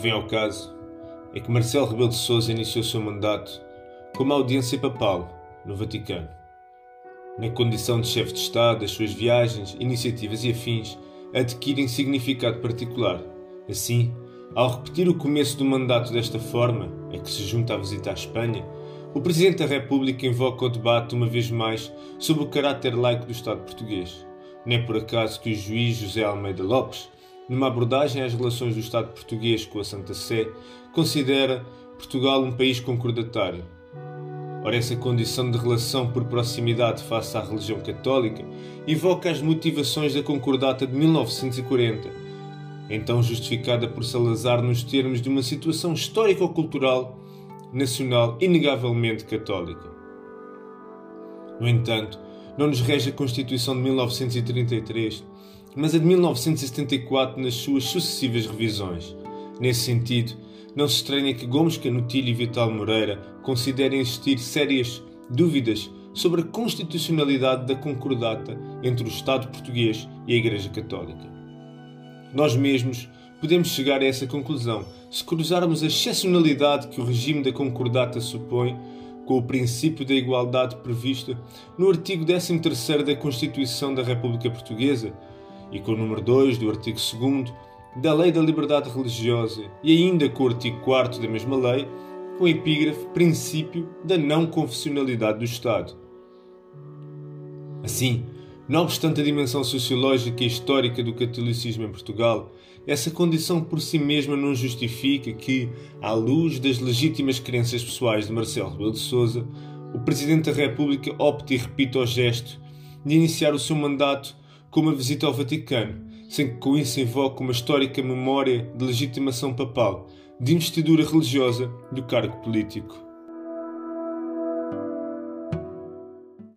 que vem ao caso é que Marcelo Rebelo de Sousa iniciou seu mandato com uma audiência papal no Vaticano. Na condição de chefe de Estado, as suas viagens, iniciativas e afins adquirem significado particular. Assim, ao repetir o começo do mandato desta forma, a que se junta a visita à Espanha, o Presidente da República invoca o debate uma vez mais sobre o caráter laico do Estado português. Não é por acaso que o juiz José Almeida Lopes, numa abordagem às relações do Estado português com a Santa Sé, considera Portugal um país concordatário. Ora, essa condição de relação por proximidade face à religião católica evoca as motivações da Concordata de 1940, então justificada por Salazar nos termos de uma situação histórico-cultural nacional inegavelmente católica. No entanto, não nos rege a Constituição de 1933, mas a de 1974 nas suas sucessivas revisões. Nesse sentido, não se estranha que Gomes Canutilho e Vital Moreira considerem existir sérias dúvidas sobre a constitucionalidade da concordata entre o Estado português e a Igreja Católica. Nós mesmos podemos chegar a essa conclusão se cruzarmos a excepcionalidade que o regime da concordata supõe com o princípio da igualdade prevista no artigo 13 da Constituição da República Portuguesa e com o número 2 do artigo 2 da Lei da Liberdade Religiosa e ainda com o artigo 4 da mesma lei, com o epígrafe Princípio da Não Confessionalidade do Estado. Assim, não obstante a dimensão sociológica e histórica do catolicismo em Portugal, essa condição por si mesma não justifica que, à luz das legítimas crenças pessoais de Marcelo Rebelo de Sousa, o Presidente da República opte e repita o gesto de iniciar o seu mandato com uma visita ao Vaticano, sem que com isso invoque uma histórica memória de legitimação papal, de investidura religiosa do cargo político.